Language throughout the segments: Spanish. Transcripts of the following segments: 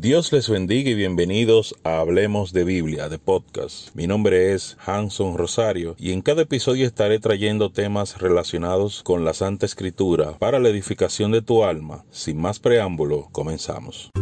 Dios les bendiga y bienvenidos a Hablemos de Biblia, de podcast. Mi nombre es Hanson Rosario y en cada episodio estaré trayendo temas relacionados con la Santa Escritura para la edificación de tu alma. Sin más preámbulo, comenzamos.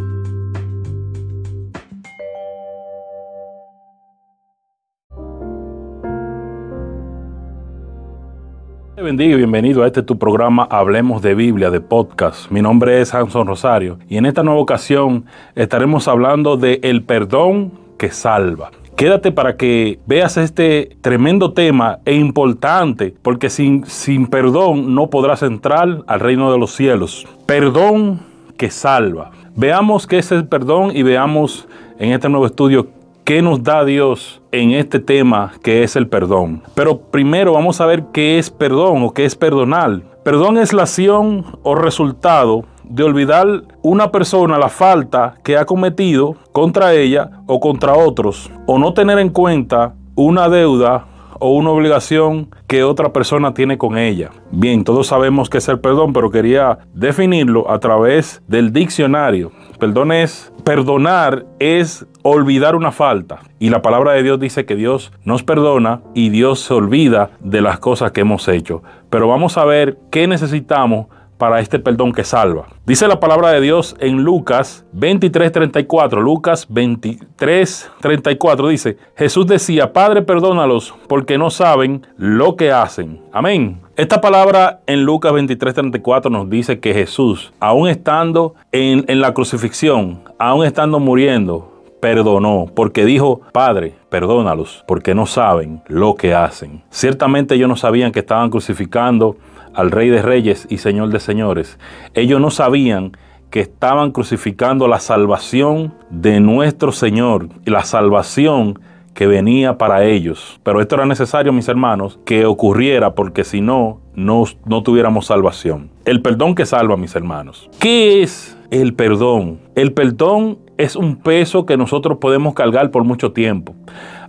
Bendiga y bienvenido a este tu programa Hablemos de Biblia de podcast. Mi nombre es Hanson Rosario y en esta nueva ocasión estaremos hablando de el perdón que salva. Quédate para que veas este tremendo tema e importante, porque sin, sin perdón no podrás entrar al reino de los cielos. Perdón que salva. Veamos qué es el perdón y veamos en este nuevo estudio qué nos da Dios en este tema que es el perdón. Pero primero vamos a ver qué es perdón o qué es perdonar. Perdón es la acción o resultado de olvidar una persona la falta que ha cometido contra ella o contra otros, o no tener en cuenta una deuda o una obligación que otra persona tiene con ella. Bien, todos sabemos qué es el perdón, pero quería definirlo a través del diccionario. Perdón es, perdonar es olvidar una falta. Y la palabra de Dios dice que Dios nos perdona y Dios se olvida de las cosas que hemos hecho. Pero vamos a ver qué necesitamos para este perdón que salva. Dice la palabra de Dios en Lucas 23:34. Lucas 23:34 dice, Jesús decía, Padre, perdónalos porque no saben lo que hacen. Amén. Esta palabra en Lucas 23:34 nos dice que Jesús, aún estando en, en la crucifixión, aún estando muriendo, perdonó, porque dijo, Padre, perdónalos, porque no saben lo que hacen. Ciertamente ellos no sabían que estaban crucificando al Rey de Reyes y Señor de Señores. Ellos no sabían que estaban crucificando la salvación de nuestro Señor y la salvación que venía para ellos. Pero esto era necesario, mis hermanos, que ocurriera porque si no, no, no tuviéramos salvación. El perdón que salva, mis hermanos. ¿Qué es el perdón? El perdón es un peso que nosotros podemos cargar por mucho tiempo.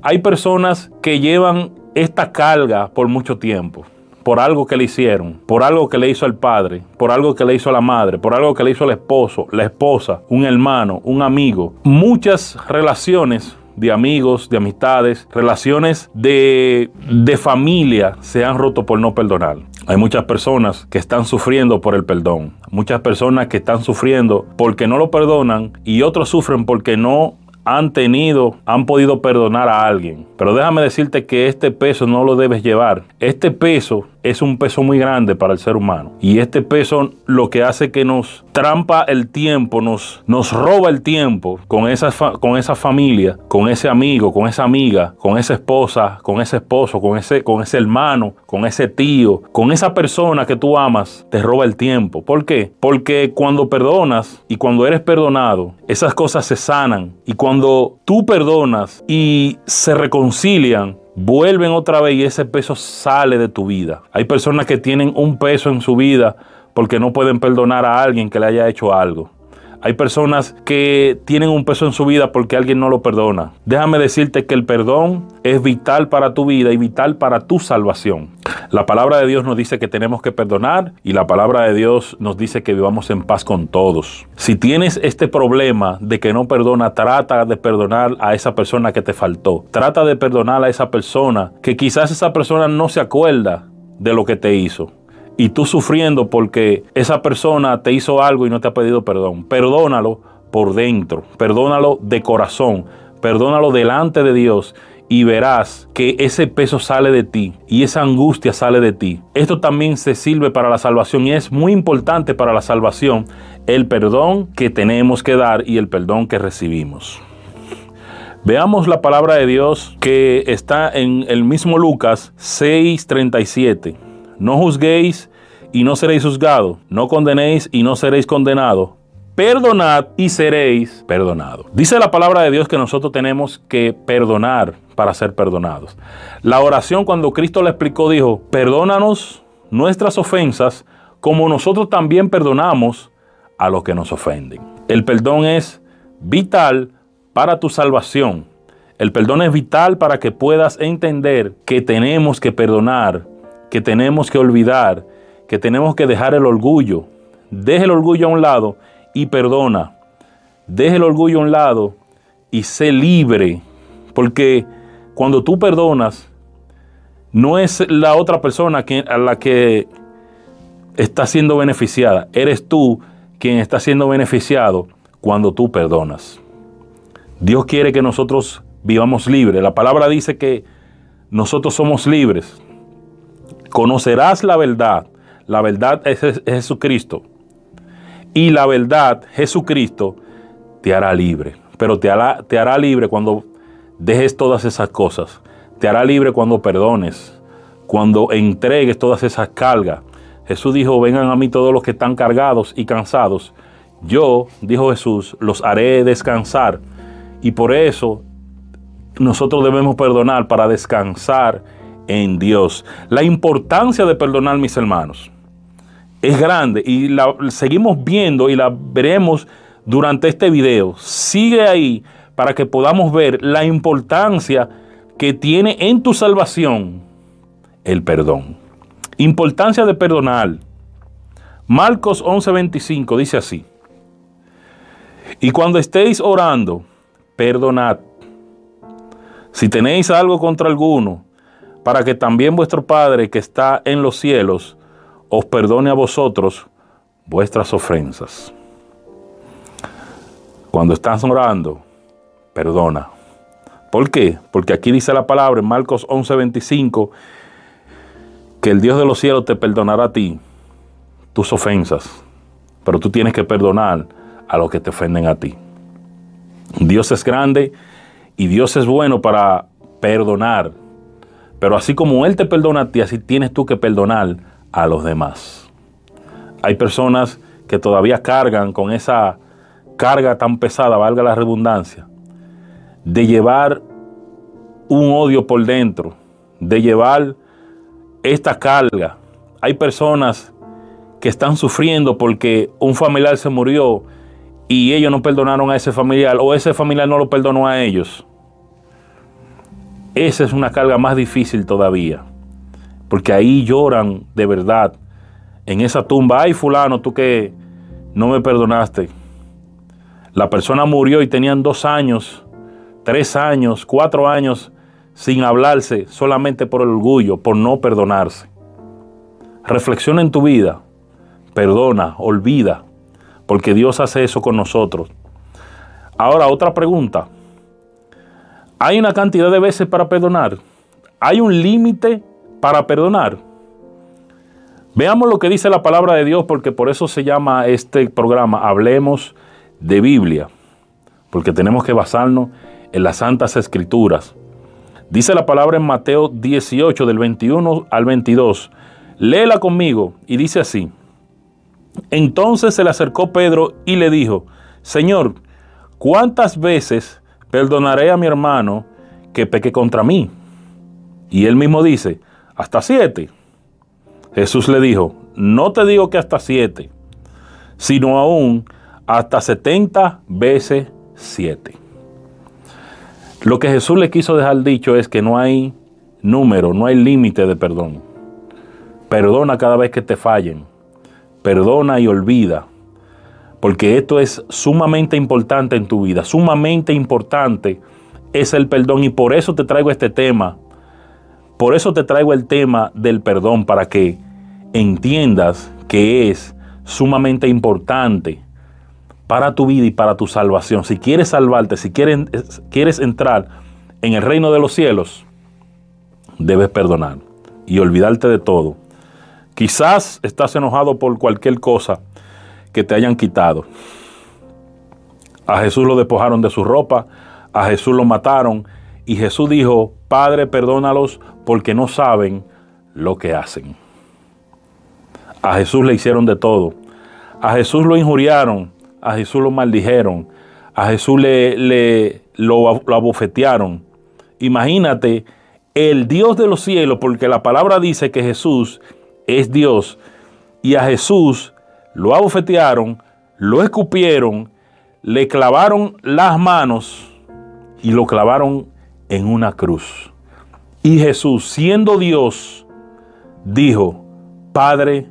Hay personas que llevan esta carga por mucho tiempo por algo que le hicieron, por algo que le hizo el padre, por algo que le hizo la madre, por algo que le hizo el esposo, la esposa, un hermano, un amigo. Muchas relaciones de amigos, de amistades, relaciones de, de, familia se han roto por no perdonar. Hay muchas personas que están sufriendo por el perdón, muchas personas que están sufriendo porque no lo perdonan y otros sufren porque no han tenido, han podido perdonar a alguien. Pero déjame decirte que este peso no lo debes llevar. Este peso es un peso muy grande para el ser humano. Y este peso lo que hace que nos trampa el tiempo, nos, nos roba el tiempo con esa, con esa familia, con ese amigo, con esa amiga, con esa esposa, con ese esposo, con ese, con ese hermano, con ese tío, con esa persona que tú amas, te roba el tiempo. ¿Por qué? Porque cuando perdonas y cuando eres perdonado, esas cosas se sanan. Y cuando tú perdonas y se reconcilian, vuelven otra vez y ese peso sale de tu vida. Hay personas que tienen un peso en su vida porque no pueden perdonar a alguien que le haya hecho algo. Hay personas que tienen un peso en su vida porque alguien no lo perdona. Déjame decirte que el perdón es vital para tu vida y vital para tu salvación. La palabra de Dios nos dice que tenemos que perdonar y la palabra de Dios nos dice que vivamos en paz con todos. Si tienes este problema de que no perdona, trata de perdonar a esa persona que te faltó. Trata de perdonar a esa persona que quizás esa persona no se acuerda de lo que te hizo y tú sufriendo porque esa persona te hizo algo y no te ha pedido perdón. Perdónalo por dentro, perdónalo de corazón, perdónalo delante de Dios y verás que ese peso sale de ti y esa angustia sale de ti. Esto también se sirve para la salvación y es muy importante para la salvación el perdón que tenemos que dar y el perdón que recibimos. Veamos la palabra de Dios que está en el mismo Lucas 6:37. No juzguéis y no seréis juzgados. No condenéis y no seréis condenados. Perdonad y seréis perdonados. Dice la palabra de Dios que nosotros tenemos que perdonar para ser perdonados. La oración cuando Cristo la explicó dijo, perdónanos nuestras ofensas como nosotros también perdonamos a los que nos ofenden. El perdón es vital para tu salvación. El perdón es vital para que puedas entender que tenemos que perdonar que tenemos que olvidar, que tenemos que dejar el orgullo. Deja el orgullo a un lado y perdona. deje el orgullo a un lado y sé libre, porque cuando tú perdonas, no es la otra persona a la que está siendo beneficiada, eres tú quien está siendo beneficiado cuando tú perdonas. Dios quiere que nosotros vivamos libres. La palabra dice que nosotros somos libres. Conocerás la verdad. La verdad es, Jesucristo. Y la verdad, Jesucristo, te hará libre. Pero te hará, libre cuando dejes todas esas cosas. Te hará libre cuando perdones. Cuando entregues todas esas cargas. Jesús dijo, vengan a mí todos los que están cargados y cansados. Yo, dijo Jesús, los haré descansar. Y por eso nosotros debemos perdonar para descansar en Dios. La importancia de perdonar, mis hermanos, es grande y la seguimos viendo y la veremos durante este video. Sigue ahí para que podamos ver la importancia que tiene en tu salvación el perdón. Importancia de perdonar. Marcos 11:25 dice así. Y cuando estéis orando, perdonad si tenéis algo contra alguno, para que también vuestro Padre que está en los cielos os perdone a vosotros vuestras ofensas. Cuando estás orando, perdona. ¿Por qué? Porque aquí dice la palabra en Marcos 11:25 que el Dios de los cielos te perdonará a ti tus ofensas, pero tú tienes que perdonar a los que te ofenden a ti. Dios es grande y Dios es bueno para perdonar. Pero así como Él te perdona a ti, así tienes tú que perdonar a los demás. Hay personas que todavía cargan con esa carga tan pesada, valga la redundancia, de llevar un odio por dentro, de llevar esta carga. Hay personas que están sufriendo porque un familiar se murió y ellos no perdonaron a ese familiar o ese familiar no lo perdonó a ellos. Esa es una carga más difícil todavía, porque ahí lloran de verdad. En esa tumba, ay fulano, tú que no me perdonaste. La persona murió y tenían dos años, tres años, cuatro años sin hablarse solamente por el orgullo, por no perdonarse. Reflexiona en tu vida, perdona, olvida, porque Dios hace eso con nosotros. Ahora, otra pregunta. ¿Hay una cantidad de veces para perdonar? ¿Hay un límite para perdonar? Veamos lo que dice la palabra de Dios, porque por eso se llama este programa Hablemos de Biblia, porque tenemos que basarnos en las santas escrituras. Dice la palabra en Mateo 18, del 21 al 22. Léela conmigo y dice así. Entonces se le acercó Pedro y le dijo, Señor, ¿cuántas veces perdonaré a mi hermano que peque contra mí? Y él mismo dice, hasta siete. Jesús le dijo, no te digo que hasta siete, sino aún hasta setenta veces siete. Lo que Jesús le quiso dejar dicho es que no hay número, no hay límite de perdón. Perdona cada vez que te fallen perdona y olvida, porque esto es sumamente importante en tu vida, sumamente importante es el perdón y por eso te traigo este tema, por eso te traigo el tema del perdón, para que entiendas que es sumamente importante para tu vida y para tu salvación. Si quieres salvarte, si quieres, quieres entrar en el reino de los cielos, debes perdonar y olvidarte de todo Quizás estás enojado por cualquier cosa que te hayan quitado. A Jesús lo despojaron de su ropa, a Jesús lo mataron y Jesús dijo, Padre, perdónalos porque no saben lo que hacen. A Jesús le hicieron de todo. A Jesús lo injuriaron, a Jesús lo maldijeron, a Jesús le, lo abofetearon. Imagínate el Dios de los cielos, porque la palabra dice que Jesús es Dios. Y a Jesús lo abofetearon, lo escupieron, le clavaron las manos y lo clavaron en una cruz. Y Jesús, siendo Dios, dijo, Padre,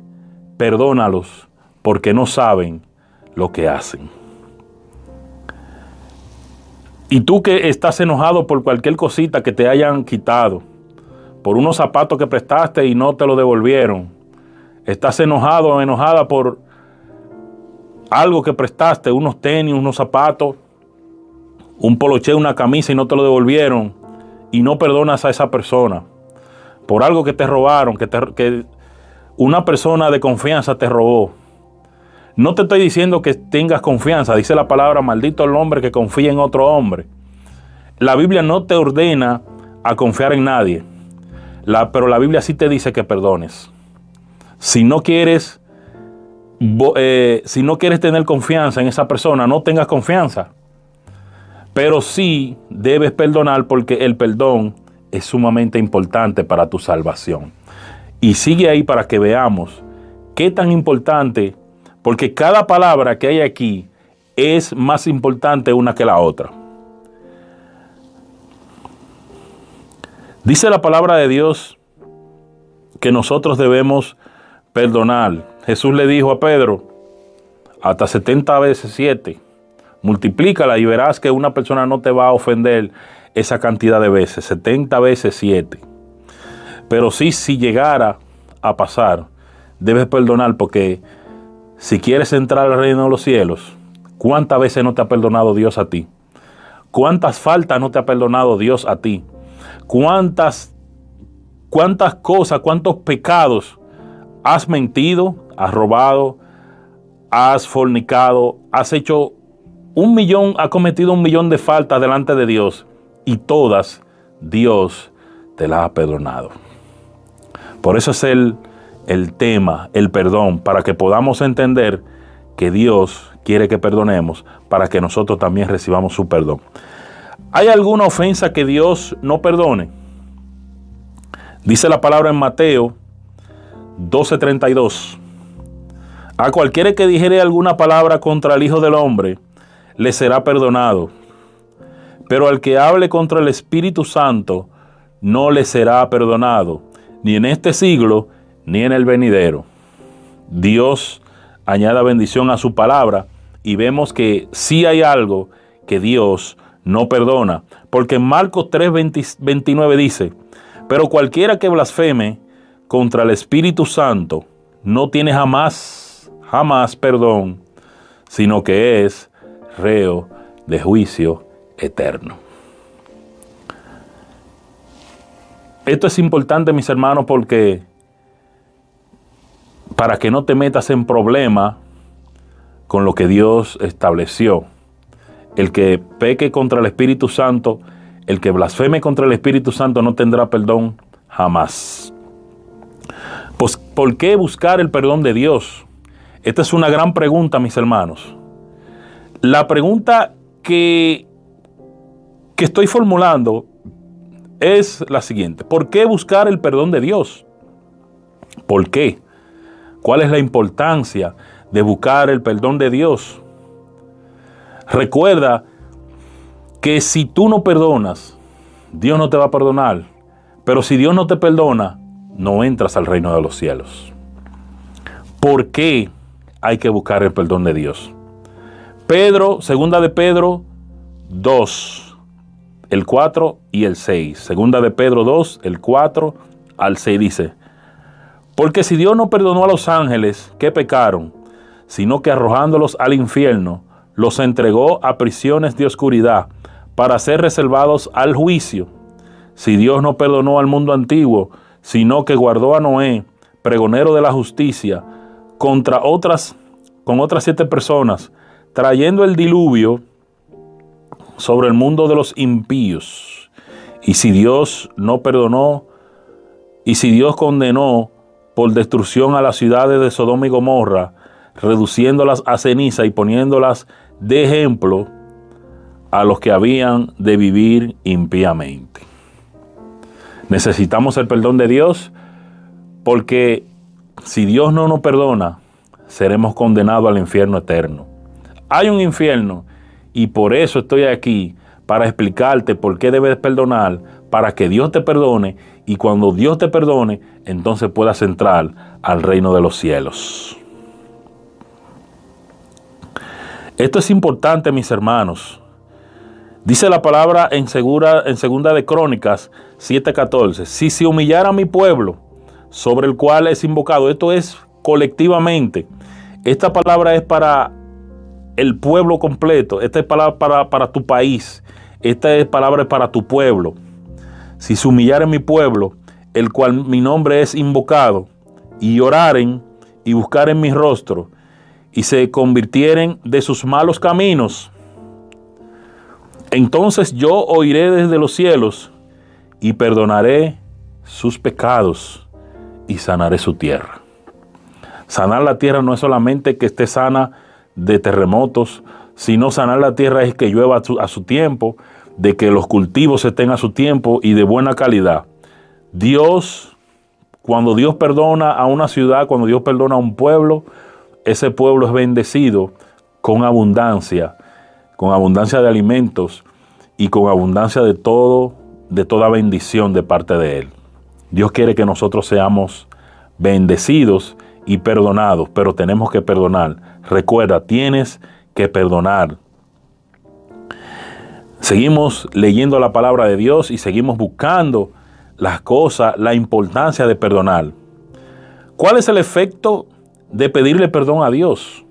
perdónalos porque no saben lo que hacen. Y tú que estás enojado por cualquier cosita que te hayan quitado, por unos zapatos que prestaste y no te lo devolvieron, estás enojado o enojada por algo que prestaste, unos tenis, unos zapatos, un poloche, una camisa y no te lo devolvieron, y no perdonas a esa persona por algo que te robaron, que, una persona de confianza te robó. No te estoy diciendo que tengas confianza, dice la palabra, maldito el hombre que confía en otro hombre. La Biblia no te ordena a confiar en nadie, pero la Biblia sí te dice que perdones. Si no quieres, eh, si no quieres tener confianza en esa persona, no tengas confianza. Pero sí debes perdonar porque el perdón es sumamente importante para tu salvación. Y sigue ahí para que veamos qué tan importante, porque cada palabra que hay aquí es más importante una que la otra. Dice la palabra de Dios que nosotros debemos perdonar. Jesús le dijo a Pedro, hasta 70 veces 7, multiplícala y verás que una persona no te va a ofender esa cantidad de veces, 70 veces 7. Pero sí, si llegara a pasar, debes perdonar porque si quieres entrar al reino de los cielos, ¿cuántas veces no te ha perdonado Dios a ti? ¿Cuántas faltas no te ha perdonado Dios a ti? ¿Cuántas, cuántas cosas, cuántos pecados has mentido, has robado, has fornicado, has hecho un millón, has cometido un millón de faltas delante de Dios y todas Dios te las ha perdonado. Por eso es el, el tema, el perdón, para que podamos entender que Dios quiere que perdonemos, para que nosotros también recibamos su perdón. ¿Hay alguna ofensa que Dios no perdone? Dice la palabra en Mateo 12:32. A cualquiera que dijere alguna palabra contra el Hijo del Hombre, le será perdonado. Pero al que hable contra el Espíritu Santo, no le será perdonado ni en este siglo, ni en el venidero. Dios añada bendición a su palabra y vemos que sí hay algo que Dios no perdona, porque en Marcos 3:29 dice, pero cualquiera que blasfeme contra el Espíritu Santo no tiene jamás, jamás perdón, sino que es reo de juicio eterno. Esto es importante, mis hermanos, porque para que no te metas en problema con lo que Dios estableció. El que peque contra el Espíritu Santo, el que blasfeme contra el Espíritu Santo no tendrá perdón jamás. Pues, ¿por qué buscar el perdón de Dios? Esta es una gran pregunta, mis hermanos. La pregunta que, que estoy formulando es la siguiente. ¿Por qué buscar el perdón de Dios? ¿Por qué? ¿Cuál es la importancia de buscar el perdón de Dios? Recuerda que si tú no perdonas, Dios no te va a perdonar. Pero si Dios no te perdona, no entras al reino de los cielos. ¿Por qué hay que buscar el perdón de Dios? Pedro, segunda de Pedro 2, el 4 y el 6. Segunda de Pedro 2, el 4 al 6 dice, porque si Dios no perdonó a los ángeles que pecaron, sino que arrojándolos al infierno, los entregó a prisiones de oscuridad para ser reservados al juicio. Si Dios no perdonó al mundo antiguo, sino que guardó a Noé, pregonero de la justicia, contra otras, con otras siete personas, trayendo el diluvio sobre el mundo de los impíos. Y si Dios no perdonó, y si Dios condenó por destrucción a las ciudades de Sodoma y Gomorra, reduciéndolas a ceniza y poniéndolas de ejemplo a los que habían de vivir impíamente. Necesitamos el perdón de Dios porque si Dios no nos perdona, seremos condenados al infierno eterno. Hay un infierno y por eso estoy aquí, para explicarte por qué debes perdonar, para que Dios te perdone y cuando Dios te perdone, entonces puedas entrar al reino de los cielos. Esto es importante, mis hermanos. Dice la palabra en, segura, en segunda de Crónicas 7:14, si se humillara mi pueblo sobre el cual es invocado, esto es colectivamente, esta palabra es para el pueblo completo, esta es palabra para, para tu país, esta es palabra para tu pueblo. Si se humillara mi pueblo, el cual mi nombre es invocado, y oraren y buscaren mi rostro, y se convirtieren de sus malos caminos, entonces yo oiré desde los cielos y perdonaré sus pecados y sanaré su tierra. Sanar la tierra no es solamente que esté sana de terremotos, sino sanar la tierra es que llueva a su, tiempo, de que los cultivos estén a su tiempo y de buena calidad. Dios, cuando Dios perdona a una ciudad, cuando Dios perdona a un pueblo, ese pueblo es bendecido con abundancia con abundancia de alimentos y con abundancia de todo, de toda bendición de parte de Él. Dios quiere que nosotros seamos bendecidos y perdonados, pero tenemos que perdonar. Recuerda, tienes que perdonar. Seguimos leyendo la palabra de Dios y seguimos buscando las cosas, la importancia de perdonar. ¿Cuál es el efecto de pedirle perdón a Dios?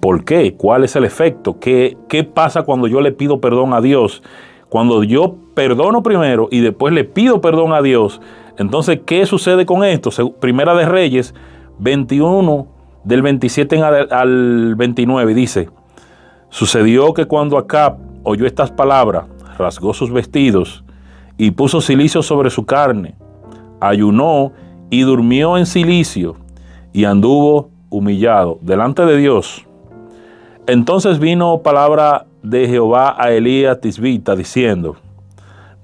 ¿Por qué? ¿Cuál es el efecto? ¿Qué, ¿Qué pasa cuando yo le pido perdón a Dios? Cuando yo perdono primero y después le pido perdón a Dios, entonces, ¿qué sucede con esto? Primera de Reyes 21, del 27 al 29, dice, sucedió que cuando Acab oyó estas palabras, rasgó sus vestidos y puso silicio sobre su carne, ayunó y durmió en silicio y anduvo humillado delante de Dios entonces vino palabra de Jehová a Elías Tisbita diciendo,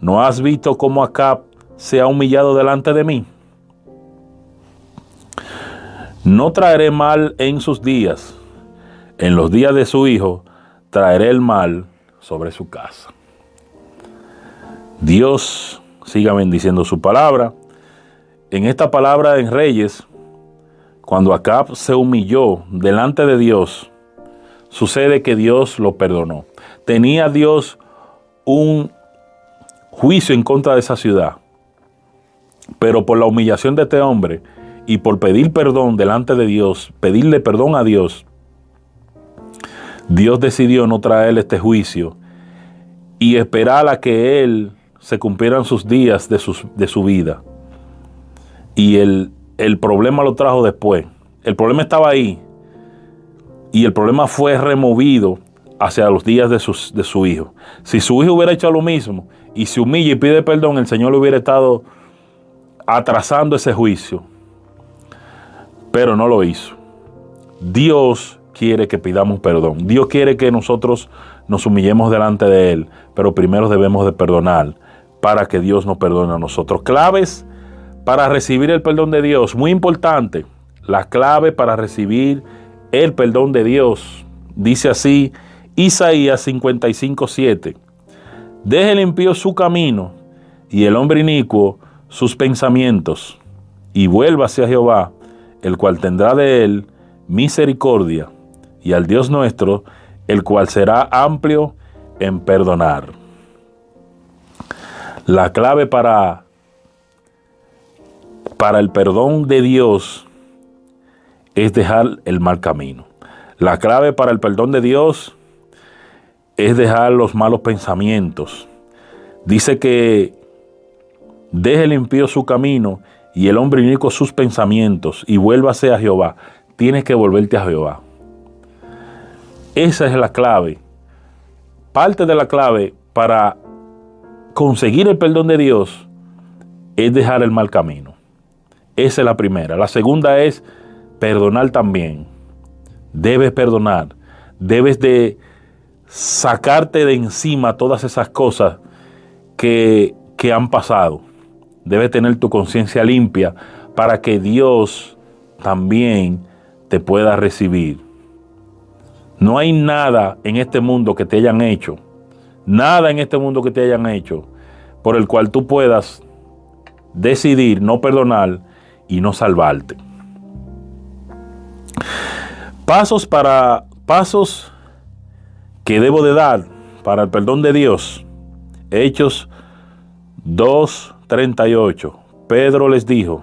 ¿no has visto cómo Acab se ha humillado delante de mí? No traeré mal en sus días, en los días de su hijo traeré el mal sobre su casa. Dios siga bendiciendo su palabra. En esta palabra en Reyes, cuando Acab se humilló delante de Dios, Sucede que Dios lo perdonó. Tenía Dios un juicio en contra de esa ciudad. Pero por la humillación de este hombre y por pedir perdón delante de Dios, pedirle perdón a Dios, Dios decidió no traer este juicio y esperar a que Él se cumplieran sus días de, de su vida. Y el, el problema lo trajo después. El problema estaba ahí, y el problema fue removido hacia los días de, de su hijo. Si su hijo hubiera hecho lo mismo y se humilla y pide perdón, el Señor le hubiera estado atrasando ese juicio. Pero no lo hizo. Dios quiere que pidamos perdón. Dios quiere que nosotros nos humillemos delante de Él, pero primero debemos de perdonar para que Dios nos perdone a nosotros. Claves para recibir el perdón de Dios, muy importante. La clave para recibir el perdón de Dios. Dice así Isaías 55:7. Deje el impío su camino y el hombre inicuo sus pensamientos, y vuelva hacia Jehová, el cual tendrá de él misericordia, y al Dios nuestro, el cual será amplio en perdonar. La clave para, para el perdón de Dios es dejar el mal camino. La clave para el perdón de Dios es dejar los malos pensamientos. Dice que deje el impío su camino y el hombre inico sus pensamientos y vuélvase a Jehová. Tienes que volverte a Jehová. Esa es la clave. Parte de la clave para conseguir el perdón de Dios es dejar el mal camino. Esa es la primera. La segunda es perdonar también. Debes perdonar. Debes de sacarte de encima todas esas cosas que, que han pasado. Debes tener tu conciencia limpia para que Dios también te pueda recibir. No hay nada en este mundo que te hayan hecho, nada en este mundo que te hayan hecho, por el cual tú puedas decidir no perdonar y no salvarte. Pasos para pasos que debo de dar para el perdón de Dios. Hechos 2.38. Pedro les dijo,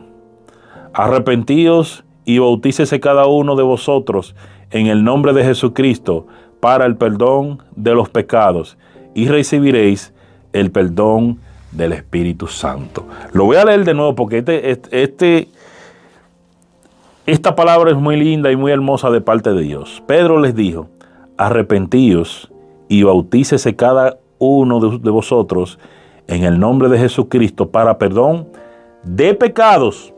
arrepentíos y bautícese cada uno de vosotros en el nombre de Jesucristo para el perdón de los pecados y recibiréis el perdón del Espíritu Santo. Lo voy a leer de nuevo porque este, este, esta palabra es muy linda y muy hermosa de parte de Dios. Pedro les dijo, arrepentíos y bautícese cada uno de vosotros en el nombre de Jesucristo para perdón de pecados.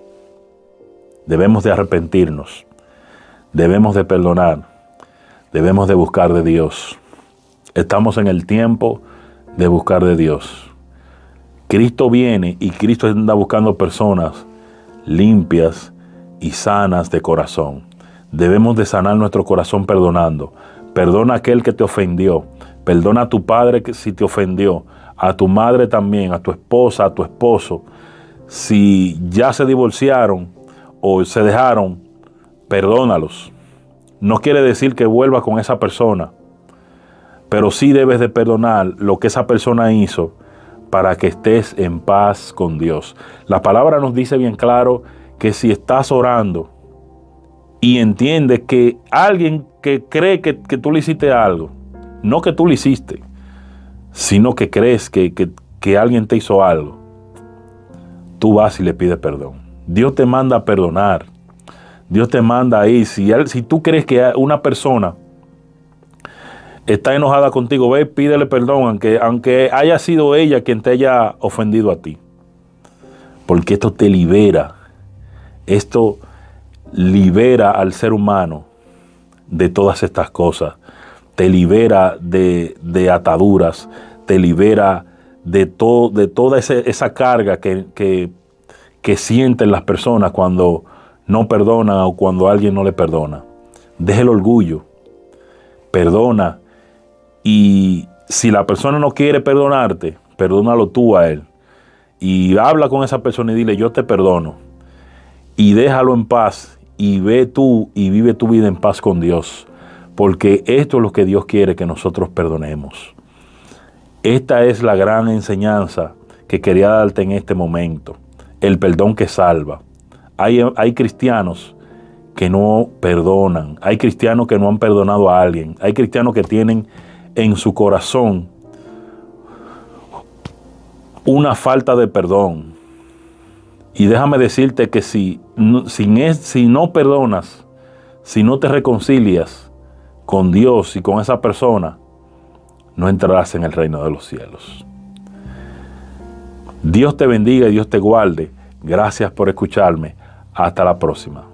Debemos de arrepentirnos, debemos de perdonar, debemos de buscar de Dios. Estamos en el tiempo de buscar de Dios. Cristo viene y Cristo anda buscando personas limpias y sanas de corazón. Debemos de sanar nuestro corazón perdonando. Perdona a aquel que te ofendió. Perdona a tu padre que si te ofendió. A tu madre también, a tu esposa, a tu esposo. Si ya se divorciaron o se dejaron, perdónalos. No quiere decir que vuelvas con esa persona, pero sí debes de perdonar lo que esa persona hizo para que estés en paz con Dios. La palabra nos dice bien claro que si estás orando y entiendes que alguien que cree que, tú le hiciste algo, no que tú le hiciste, sino que crees que, que alguien te hizo algo, tú vas y le pides perdón. Dios te manda a perdonar. Dios te manda ahí. Si, si tú crees que una persona está enojada contigo, ve, pídele perdón, aunque, aunque haya sido ella quien te haya ofendido a ti. Porque esto te libera. Esto libera al ser humano de todas estas cosas. Te libera de, ataduras, te libera de, todo, de toda esa carga que, que, que sienten las personas cuando no perdonan o cuando alguien no le perdona. Deja el orgullo, perdona y si la persona no quiere perdonarte, perdónalo tú a él. Y habla con esa persona y dile, yo te perdono. Y déjalo en paz y ve tú y vive tu vida en paz con Dios. Porque esto es lo que Dios quiere que nosotros perdonemos. Esta es la gran enseñanza que quería darte en este momento. El perdón que salva. Hay, hay cristianos que no perdonan. Hay cristianos que no han perdonado a alguien. Hay cristianos que tienen en su corazón una falta de perdón. Y déjame decirte que si, si no perdonas, si no te reconcilias con Dios y con esa persona, no entrarás en el reino de los cielos. Dios te bendiga y Dios te guarde. Gracias por escucharme. Hasta la próxima.